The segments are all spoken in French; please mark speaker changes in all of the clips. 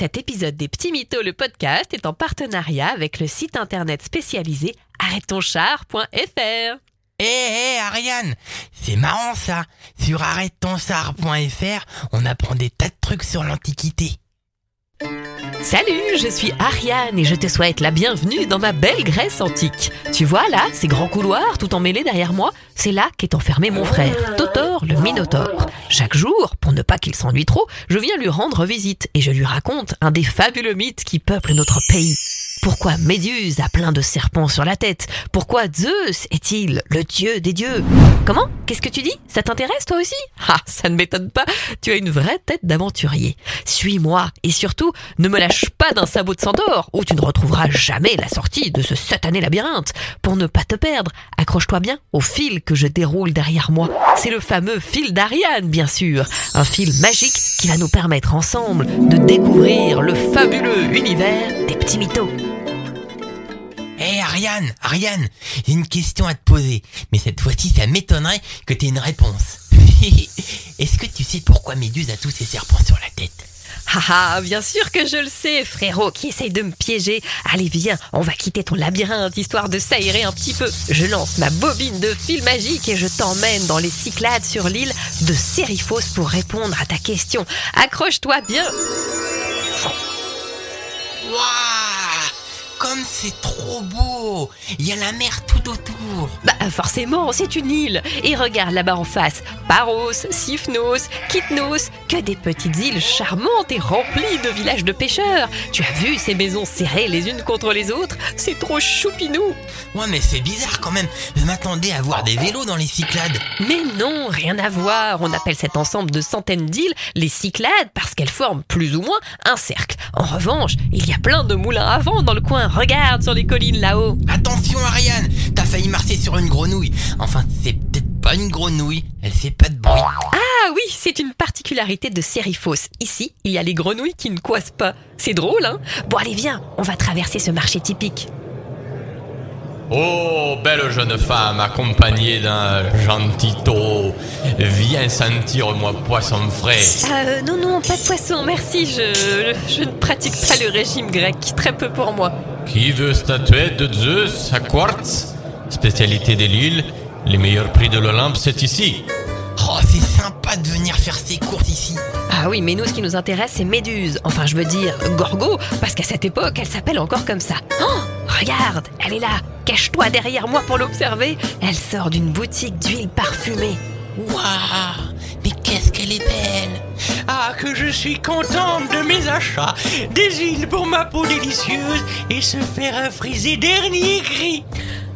Speaker 1: Cet épisode des Petits Mythos, le podcast, est en partenariat avec le site internet spécialisé arrêtetonchar.fr.
Speaker 2: Hé, hé, Ariane, c'est marrant ça. Sur arrêtetonsar.fr, on apprend des tas de trucs sur l'Antiquité.
Speaker 1: Salut, je suis Ariane et je te souhaite la bienvenue dans ma belle Grèce antique. Tu vois là, ces grands couloirs tout emmêlés derrière moi, c'est là qu'est enfermé mon frère, Totor le Minotaure. Chaque jour, pour ne pas qu'il s'ennuie trop, je viens lui rendre visite et je lui raconte un des fabuleux mythes qui peuplent notre pays. Pourquoi Méduse a plein de serpents sur la tête? Pourquoi Zeus est-il le dieu des dieux? Comment? Qu'est-ce que tu dis? Ça t'intéresse toi aussi? Ah, ça ne m'étonne pas, tu as une vraie tête d'aventurier. Suis-moi et surtout, ne me lâche pas d'un sabot de centaure où tu ne retrouveras jamais la sortie de ce satané labyrinthe. Pour ne pas te perdre, accroche-toi bien au fil que je déroule derrière moi. C'est le fameux fil d'Ariane, bien sûr. Un fil magique qui va nous permettre ensemble de découvrir le fabuleux univers des petits mythos.
Speaker 2: Ariane, Ariane, j'ai une question à te poser. Mais cette fois-ci, ça m'étonnerait que t'aies une réponse. Est-ce que tu sais pourquoi Méduse a tous ses serpents sur la tête?
Speaker 1: Ah ah, bien sûr que je le sais, frérot, qui essaye de me piéger. Allez, viens, on va quitter ton labyrinthe, histoire de s'aérer un petit peu. Je lance ma bobine de fil magique et je t'emmène dans les Cyclades sur l'île de Sériphos pour répondre à ta question. Accroche-toi bien.
Speaker 2: C'est trop beau Il y a la mer tout autour.
Speaker 1: Bah forcément, c'est une île. Et regarde là-bas en face, Paros, Sifnos, Kitnos, que des petites îles charmantes et remplies de villages de pêcheurs. Tu as vu ces maisons serrées les unes contre les autres? C'est trop choupinou.
Speaker 2: Ouais, mais c'est bizarre quand même. Je m'attendais à voir des vélos dans les Cyclades.
Speaker 1: Mais non, rien à voir. On appelle cet ensemble de centaines d'îles les Cyclades parce qu'elles forment plus ou moins un cercle. En revanche, il y a plein de moulins à vent dans le coin. Regarde sur les collines là-haut.
Speaker 2: Attention, Ariane T'as failli marcher sur une grenouille. Enfin, c'est peut-être pas une grenouille. Elle fait pas de bruit.
Speaker 1: Ah oui, c'est une particularité de Sériphos. Ici, il y a les grenouilles qui ne coissent pas. C'est drôle, hein? Bon, allez, viens, on va traverser ce marché typique.
Speaker 3: Oh, belle jeune femme accompagnée d'un gentil taureau, viens sentir moi poisson frais.
Speaker 1: Euh, non, non, pas de poisson, merci. Je, je ne pratique pas le régime grec. Très peu pour moi.
Speaker 3: Qui veut statuette de Zeus à quartz? Spécialité de l'île, les meilleurs prix de l'Olympe, c'est ici.
Speaker 2: Oh, c'est sympa de venir faire ses courses ici.
Speaker 1: Ah oui, mais nous, ce qui nous intéresse, c'est Méduse. Enfin, je veux dire, Gorgo, parce qu'à cette époque, elle s'appelle encore comme ça. Oh, regarde, elle est là. Cache-toi derrière moi pour l'observer. Elle sort d'une boutique d'huile parfumée.
Speaker 2: Waouh qu'est-ce qu'elle est belle.
Speaker 4: Ah, que je suis contente de mes achats Des huiles pour ma peau délicieuse et se faire un frisé dernier cri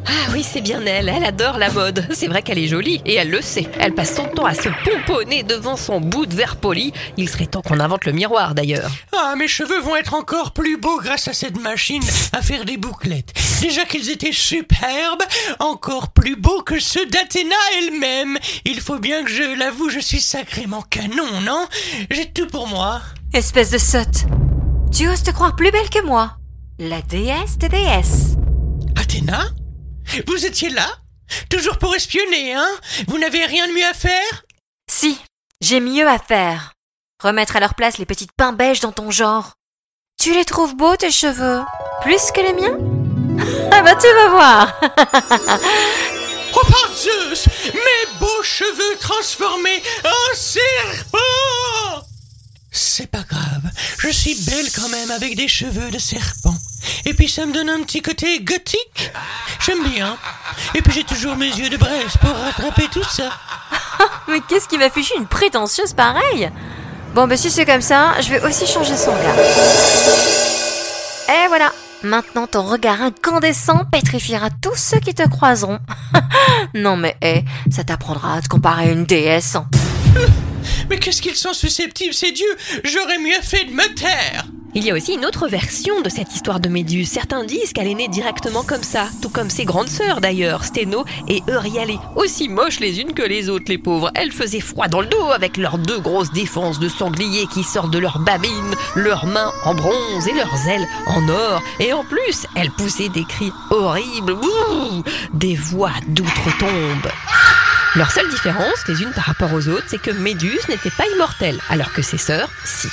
Speaker 1: Ah oui, c'est bien elle. Elle adore la mode. C'est vrai qu'elle est jolie et elle le sait. Elle passe son temps à se pomponner devant son bout de verre poli. Il serait temps qu'on invente le miroir d'ailleurs.
Speaker 4: Ah, mes cheveux vont être encore plus beaux grâce à cette machine à faire des bouclettes. Déjà qu'ils étaient superbes, encore plus beaux que ceux d'Athéna elle-même. Il faut bien que je l'avoue, je suis sacrément canon, non? J'ai tout pour moi.
Speaker 5: Espèce de sotte. Tu oses te croire plus belle que moi La déesse des déesses.
Speaker 4: Athéna? Vous étiez là Toujours pour espionner, hein? Vous n'avez rien de mieux à faire?
Speaker 5: Si, j'ai mieux à faire. Remettre à leur place les petites pains beiges dans ton genre. Tu les trouves beaux tes cheveux? Plus que les miens? Ah bah tu vas voir
Speaker 4: Oh par Zeus Mes beaux cheveux transformés en serpent C'est pas grave, je suis belle quand même avec des cheveux de serpent. Et puis ça me donne un petit côté gothique. J'aime bien. Et puis j'ai toujours mes yeux de braise pour rattraper tout ça.
Speaker 5: Mais qu'est-ce qui fichu une prétentieuse pareille? Bon bah si c'est comme ça, je vais aussi changer son regard. Et voilà Maintenant, ton regard incandescent pétrifiera tous ceux qui te croiseront. non mais, hé, ça t'apprendra à te comparer à une déesse. hein.
Speaker 4: Mais qu'est-ce qu'ils sont susceptibles, ces dieux? J'aurais mieux fait de me taire
Speaker 1: Il y a aussi une autre version de cette histoire de Méduse. Certains disent qu'elle est née directement comme ça, tout comme ses grandes sœurs d'ailleurs, Sténo et Euryalé. Aussi moches les unes que les autres, les pauvres. Elles faisaient froid dans le dos avec leurs deux grosses défenses de sangliers qui sortent de leurs babines, leurs mains en bronze et leurs ailes en or. Et en plus, elles poussaient des cris horribles, des voix d'outre-tombe. Leur seule différence, les unes par rapport aux autres, c'est que Méduse n'était pas immortelle, alors que ses sœurs, si.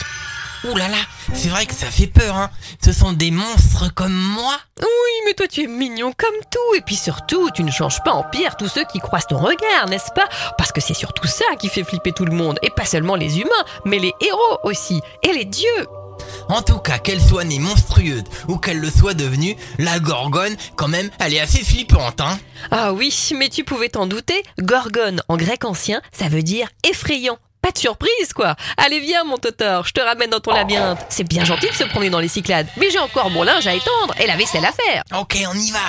Speaker 2: Ouh là là, c'est vrai que ça fait peur, hein. Ce sont des monstres comme moi.
Speaker 1: Oui, mais toi tu es mignon comme tout, et puis surtout, tu ne changes pas en pire tous ceux qui croisent ton regard, n'est-ce pas? Parce que c'est surtout ça qui fait flipper tout le monde, et pas seulement les humains, mais les héros aussi, et les dieux.
Speaker 2: En tout cas, qu'elle soit née monstrueuse ou qu'elle le soit devenue, la gorgone, quand même, elle est assez flippante, hein.
Speaker 1: Ah oui, mais tu pouvais t'en douter, gorgone en grec ancien, ça veut dire effrayant. Pas de surprise, quoi. Allez, viens, mon totor, je te ramène dans ton labyrinthe. C'est bien gentil de se promener dans les Cyclades, mais j'ai encore mon linge à étendre et la vaisselle à faire.
Speaker 2: Ok, on y va.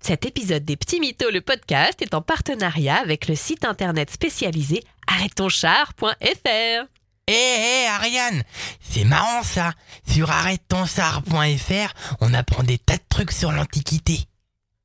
Speaker 1: Cet épisode des Petits Mythos, le podcast, est en partenariat avec le site internet spécialisé arrêtetonchar.fr.
Speaker 2: Hé, hé, Ariane, c'est marrant ça. Sur arrêtetonsar.fr, on apprend des tas de trucs sur l'Antiquité.